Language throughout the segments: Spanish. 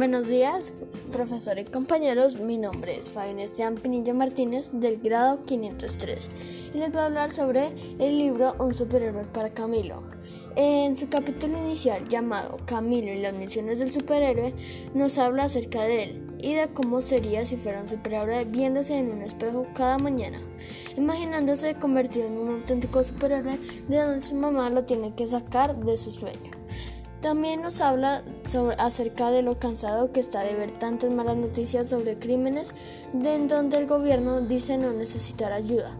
Buenos días, profesor y compañeros. Mi nombre es Fabián Esteban Pinilla Martínez del grado 503 y les voy a hablar sobre el libro Un superhéroe para Camilo. En su capítulo inicial llamado Camilo y las misiones del superhéroe nos habla acerca de él y de cómo sería si fuera un superhéroe viéndose en un espejo cada mañana, imaginándose convertido en un auténtico superhéroe de donde su mamá lo tiene que sacar de su sueño. También nos habla sobre, acerca de lo cansado que está de ver tantas malas noticias sobre crímenes de donde el gobierno dice no necesitar ayuda.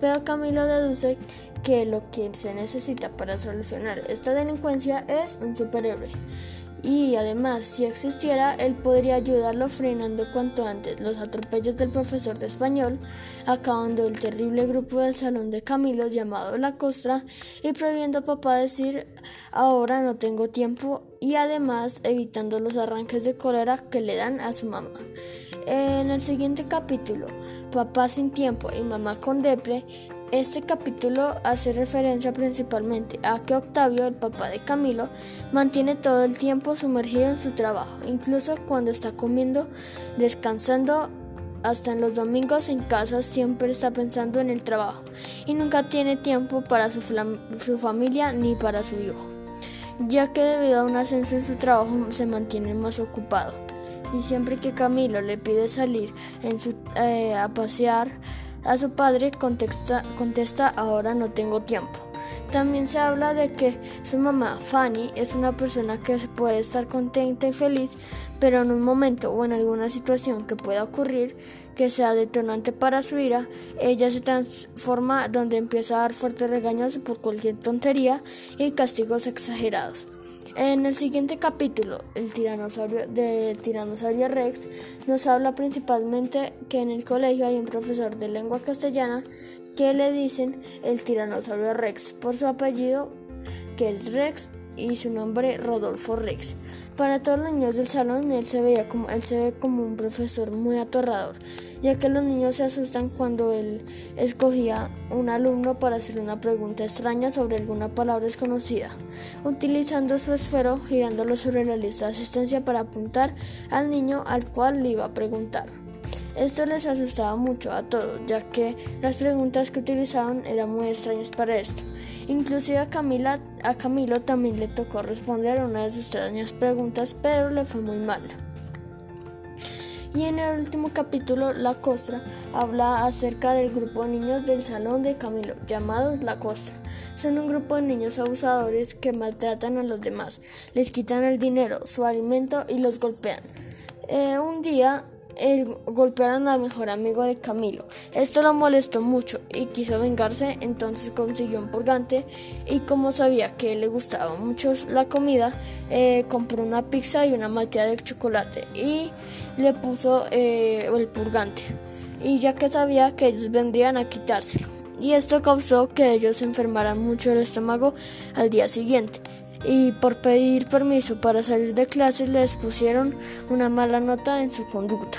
Pero Camilo deduce que lo que se necesita para solucionar esta delincuencia es un superhéroe. Y además, si existiera, él podría ayudarlo frenando cuanto antes los atropellos del profesor de español, acabando el terrible grupo del salón de Camilo llamado La Costra y prohibiendo a papá decir ahora no tengo tiempo y además evitando los arranques de cólera que le dan a su mamá. En el siguiente capítulo, Papá sin tiempo y Mamá con depre este capítulo hace referencia principalmente a que Octavio, el papá de Camilo, mantiene todo el tiempo sumergido en su trabajo, incluso cuando está comiendo, descansando, hasta en los domingos en casa siempre está pensando en el trabajo y nunca tiene tiempo para su, su familia ni para su hijo, ya que debido a un ascenso en su trabajo se mantiene más ocupado. Y siempre que Camilo le pide salir eh, a pasear, a su padre contesta, contesta ahora no tengo tiempo. También se habla de que su mamá, Fanny, es una persona que puede estar contenta y feliz, pero en un momento o en alguna situación que pueda ocurrir que sea detonante para su ira, ella se transforma donde empieza a dar fuertes regaños por cualquier tontería y castigos exagerados. En el siguiente capítulo, el tiranosaurio de Tiranosaurio Rex nos habla principalmente que en el colegio hay un profesor de lengua castellana que le dicen el tiranosaurio Rex por su apellido que es Rex y su nombre Rodolfo Rex. Para todos los niños del salón él se veía como él se ve como un profesor muy atorrador ya que los niños se asustan cuando él escogía un alumno para hacer una pregunta extraña sobre alguna palabra desconocida, utilizando su esfero girándolo sobre la lista de asistencia para apuntar al niño al cual le iba a preguntar. Esto les asustaba mucho a todos, ya que las preguntas que utilizaban eran muy extrañas para esto. Inclusive a, Camila, a Camilo también le tocó responder una de sus extrañas preguntas, pero le fue muy mal. Y en el último capítulo, La Costra habla acerca del grupo de niños del salón de Camilo, llamados La Costra. Son un grupo de niños abusadores que maltratan a los demás, les quitan el dinero, su alimento y los golpean. Eh, un día el, golpearon al mejor amigo de Camilo. Esto lo molestó mucho y quiso vengarse, entonces consiguió un purgante y como sabía que le gustaba mucho la comida, eh, compró una pizza y una malteada de chocolate y le puso eh, el purgante. Y ya que sabía que ellos vendrían a quitárselo. Y esto causó que ellos se enfermaran mucho el estómago al día siguiente y por pedir permiso para salir de clases les pusieron una mala nota en su conducta.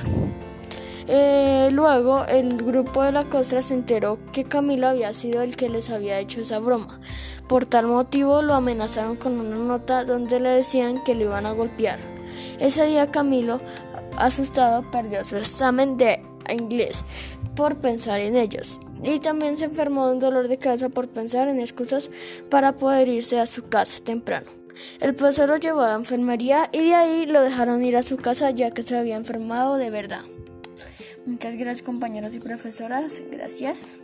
Eh, luego el grupo de la costra se enteró que Camilo había sido el que les había hecho esa broma. Por tal motivo lo amenazaron con una nota donde le decían que lo iban a golpear. Ese día Camilo, asustado, perdió su examen de inglés por pensar en ellos. Y también se enfermó de un dolor de cabeza por pensar en excusas para poder irse a su casa temprano. El profesor lo llevó a la enfermería y de ahí lo dejaron ir a su casa ya que se había enfermado de verdad. Muchas gracias compañeros y profesoras. Gracias.